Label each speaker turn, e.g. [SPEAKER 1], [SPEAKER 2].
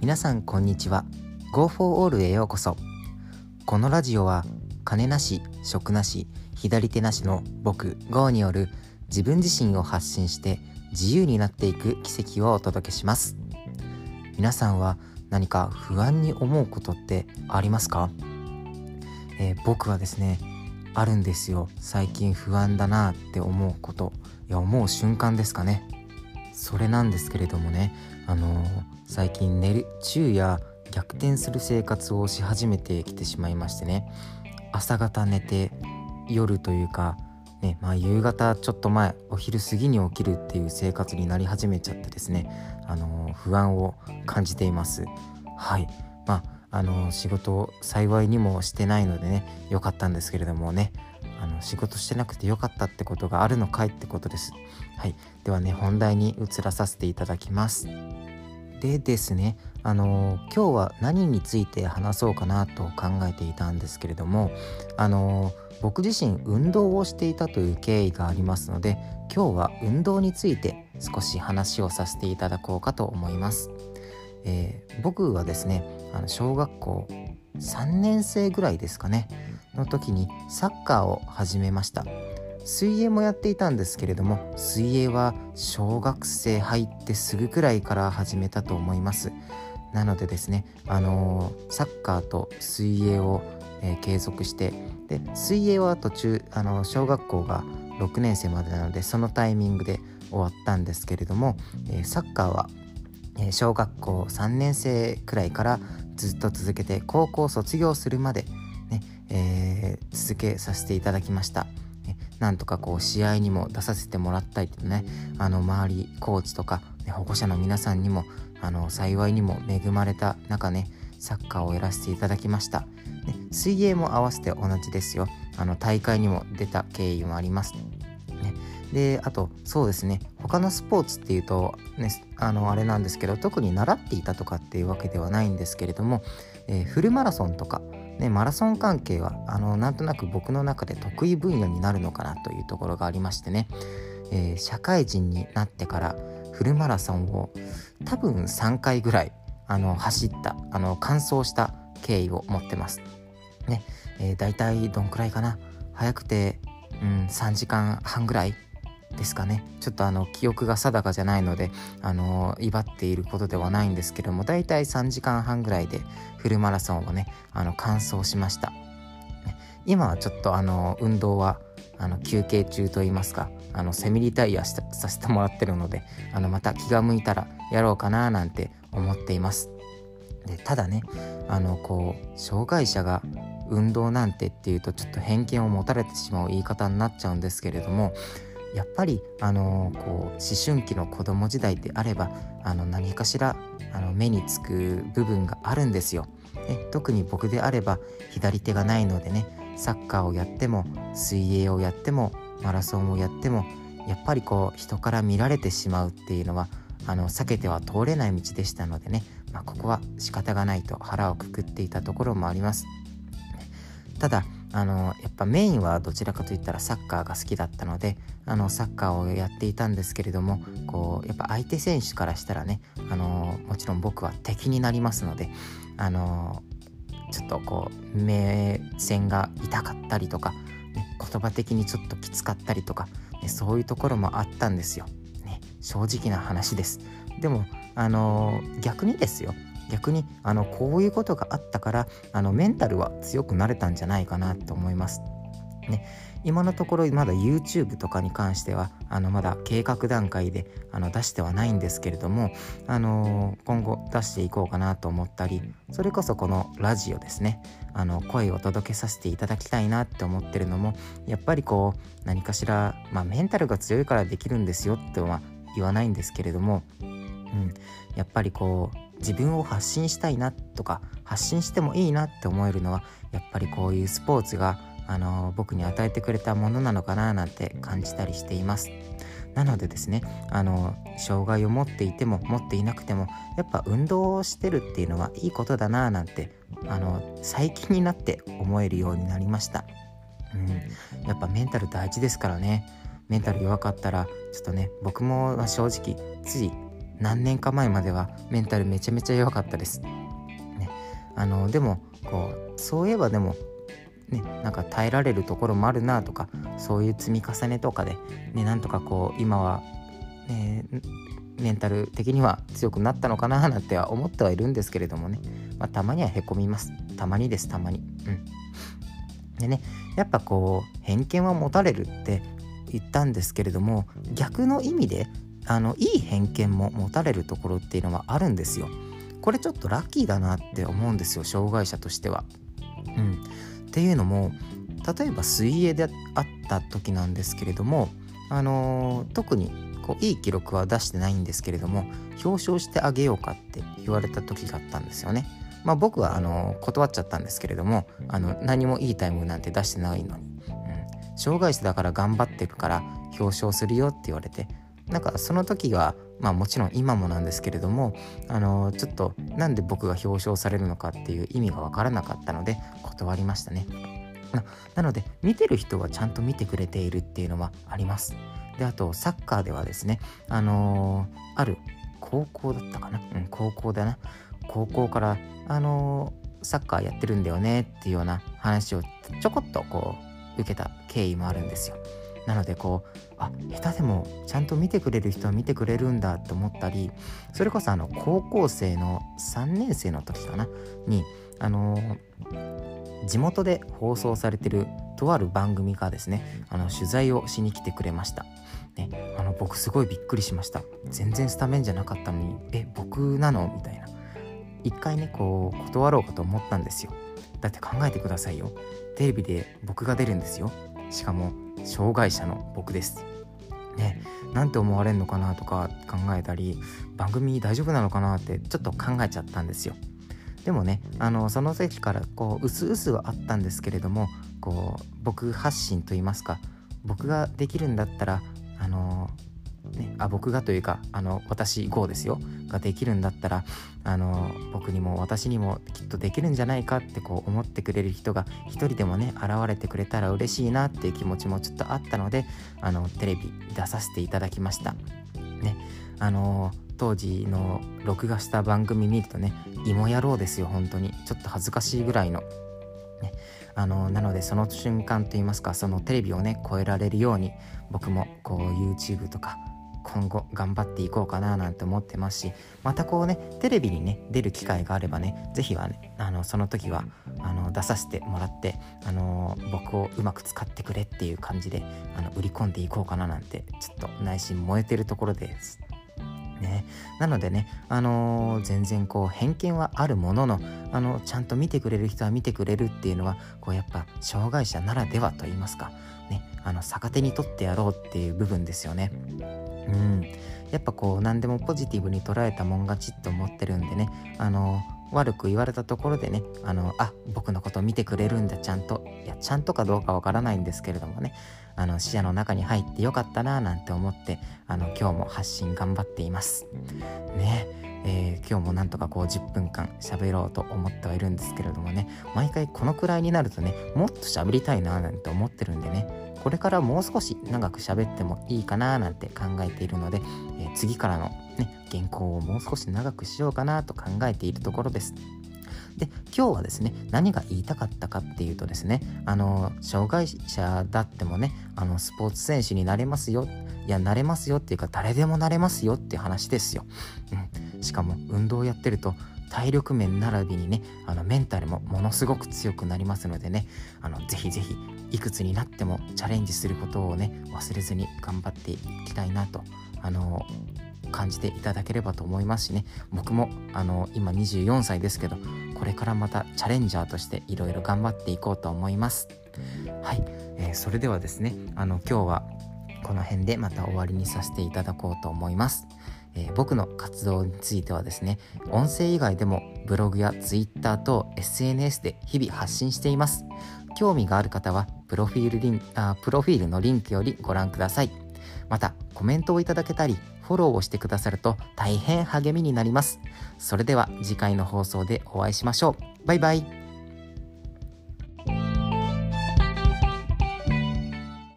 [SPEAKER 1] 皆さんこんにちは。Go for All へようこそ。このラジオは金なし食なし左手なしの僕 GO による自分自身を発信して自由になっていく奇跡をお届けします。皆さんは何か不安に思うことってありますか、えー、僕はですねあるんですよ。最近不安だなって思うこと。いや思う瞬間ですかね。それなんですけれどもね。あのー、最近寝る昼夜逆転する生活をし始めてきてしまいましてね。朝方寝て夜というかねまあ、夕方ちょっと前お昼過ぎに起きるっていう生活になり始めちゃってですね、あのー、不安を感じています。はい。まああの、仕事幸いにもしてないのでね良かったんですけれどもね。あの仕事してなくてよかったってことがあるのかいってことです。はい。ではね本題に移らさせていただきます。でですねあの、今日は何について話そうかなと考えていたんですけれどもあの僕自身運動をしていたという経緯がありますので今日は運動について少し話をさせていただこうかと思います、えー、僕はですねあの小学校3年生ぐらいですかねの時にサッカーを始めました。水泳もやっていたんですけれども水泳は小学生入ってすぐくらいから始めたと思いますなのでですねあのー、サッカーと水泳を、えー、継続してで水泳は途中あの小学校が6年生までなのでそのタイミングで終わったんですけれども、え、サッカーは、小学校3年生くらいからずっと続けて高校卒業するまでね、え、続けさせていただきました。なんとかこう試合にも出させてもらったりとねあの周りコーチとか、ね、保護者の皆さんにもあの幸いにも恵まれた中ねサッカーをやらせていただきました。で水泳も合わせて同じですよ。あの大会にも出た経緯もあります。ね、であとそうですね他のスポーツっていうと、ね、あのあれなんですけど特に習っていたとかっていうわけではないんですけれども、えー、フルマラソンとか、ね、マラソン関係はあのなんとなく僕の中で得意分野になるのかなというところがありましてね、えー、社会人になってからフルマラソンを多分3回ぐらいあの走ったあの完走した経緯を持ってます。ね、えー、大体どんくらいかな早くて、うん、3時間半ぐらいですかね。ちょっとあの記憶が定かじゃないのであの威張っていることではないんですけども大体3時間半ぐらいでフルマラソンをねあの完走しました、今はちょっとあの運動はあの休憩中といいますかあのセミリタイヤさせてもらってるのであのまた気が向いたらやろうかななんて思っています。でただねあのこう障害者が運動なんてっていうとちょっと偏見を持たれてしまう言い方になっちゃうんですけれどもやっぱりあのこう思春期の子供時代であればあの何かしらあの目につく部分があるんですよ。え特に僕であれば左手がないのでねサッカーをやっても水泳をやってもマラソンをやってもやっぱりこう人から見られてしまうっていうのはあの避けては通れない道でしたのでね、まあ、ここは仕方がないと腹をくくっていたところもあります。ただあのやっぱメインはどちらかといったらサッカーが好きだったのであのサッカーをやっていたんですけれどもこうやっぱ相手選手からしたらねあのもちろん僕は敵になりますのであのちょっとこう目線が痛かったりとか、ね、言葉的にちょっときつかったりとか、ね、そういうところもあったんですよ。ね、正直な話です。でもあの逆にですよ逆にあのこういうことがあったからあのメンタルは強くなれたんじゃないかなと思います。ね、今のところまだ YouTube とかに関してはあのまだ計画段階であの出してはないんですけれども、あのー、今後出していこうかなと思ったりそれこそこのラジオですね。あの声を届けさせていただきたいなって思ってるのもやっぱりこう何かしら、まあ、メンタルが強いからできるんですよっては言わないんですけれども、うん、やっぱりこう自分を発信したいなとか発信してもいいなって思えるのはやっぱりこういうスポーツがあの僕に与えてくれたものなのかななんて感じたりしています。なのでですねあの障害を持っていても持っていなくてもやっぱ運動をしてるっていうのはいいことだななんてあの最近になって思えるようになりました。うん、やっぱメンタル大事ですからねメンタル弱かったらちょっとね僕も正直つい何年か前まではメンタルめちゃめちゃ弱かったです。ね、あのでもこうそういえばでもね、なんか耐えられるところもあるなとかそういう積み重ねとかで、ね、なんとかこう今は、ね、メンタル的には強くなったのかななんては思ってはいるんですけれどもね、まあ、たまにはへこみます。たまにですたまに。うん。でねやっぱこう偏見は持たれるって言ったんですけれども逆の意味であのいい偏見も持たれるところっていうのはあるんですよ。これちょっとラッキーだなって思うんですよ障害者としては。うん。っていうのも例えば水泳であった時なんですけれどもあのー、特にこういい記録は出してないんですけれども表彰してあげようかって言われた時があったんですよね。まあ、僕はあの断っちゃったんですけれどもあの何もいいタイムなんて出してないのに、うん、障害者だから頑張ってるから表彰するよって言われてなんかその時はまあもちろん今もなんですけれどもあのちょっとなんで僕が表彰されるのかっていう意味が分からなかったので断りましたね。なので見てる人はちゃんと見てくれているっていうのはあります。であとサッカーではですねあのー、ある高校だったかな？うん高校だな高校からあのー、サッカーやってるんだよねっていうような話をちょこっとこう受けた経緯もあるんですよ。なのでこうあ下手でもちゃんと見てくれる人は見てくれるんだと思ったりそれこそあの高校生の3年生の時かなにあのー、地元で放送されてるとある番組がですねあの取材をしに来てくれました。ね、あの僕すごいびっくりしました。全然スタメンじゃなかったのにえ僕なの？みたいな。一回ねこう断ろうかと思ったんですよ。だって考えてくださいよ。テレビで僕が出るんですよ。しかも障害者の僕です。ね、なんて思われるのかなとか考えたり番組大丈夫なのかなってちょっと考えちゃったんですよ。でもねあのその時からこううすうすはあったんですけれどもこう僕発信と言いますか僕ができるんだったらあのね、あ僕がというかあの私 GO ですよができるんだったらあの僕にも私にもきっとできるんじゃないかってこう思ってくれる人が一人でもね現れてくれたら嬉しいなっていう気持ちもちょっとあったのであのテレビ出させていただきました。ねあの当時の録画した番組見るとね芋野郎ですよ本当にちょっと恥ずかしいぐらいの。ね、あのなのでその瞬間といいますかそのテレビをね超えられるように僕もこう YouTube とか今後頑張っていこうかななんて思ってますしまたこうねテレビにね出る機会があればね是非はねあのその時はあの出させてもらってあの僕をうまく使ってくれっていう感じであの売り込んでいこうかななんてちょっと内心燃えてるところです。ね、なのでね、あのー、全然こう偏見はあるものの、あのちゃんと見てくれる人は見てくれるっていうのはこうやっぱ障害者ならではと言いますか、ね、あの逆手に取ってやろうっていう部分ですよね。うん、やっぱこう何でもポジティブに捉えたもん勝ちって思ってるんでね。あの悪く言われたところでねあのあ僕のこと見てくれるんだちゃんと。いやちゃんとかどうかわからないんですけれどもね。あの視野の中に入ってよかったななんて思ってあの今日も発信頑張っています。ね。えー、今日もなんとかこう10分間喋ろうと思ってはいるんですけれどもね。毎回このくらいになるとねもっと喋りたいななんて思ってるんでね。これからもう少し長く喋ってもいいかななんて考えているので、えー、次からのね、原稿をもう少し長くしようかなと考えているところです。で今日はですね何が言いたかったかっていうとですねあの障害者だってもねあのスポーツ選手になれますよいやなれますよっていうか誰でもなれますよっていう話ですよ、うん、しかも運動やってると体力面並びにねあのメンタルもものすごく強くなりますのでねあのぜひぜひいくつになってもチャレンジすることをね忘れずに頑張っていきたいなとあの感じていただければと思いますしね。僕もあの今24歳ですけどこれからまたチャレンジャーとしていろいろ頑張っていこうと思います。はい、えー、それではですねあの今日はこの辺でまた終わりにさせていただこうと思います。えー、僕の活動についてはですね音声以外でもブログや Twitter と SNS で日々発信しています。興味がある方はプロフィールリンあプロフィールのリンクよりご覧ください。またコメントをいただけたりフォローをしてくださると大変励みになります。それでは次回の放送でお会いしましょう。バイバイ。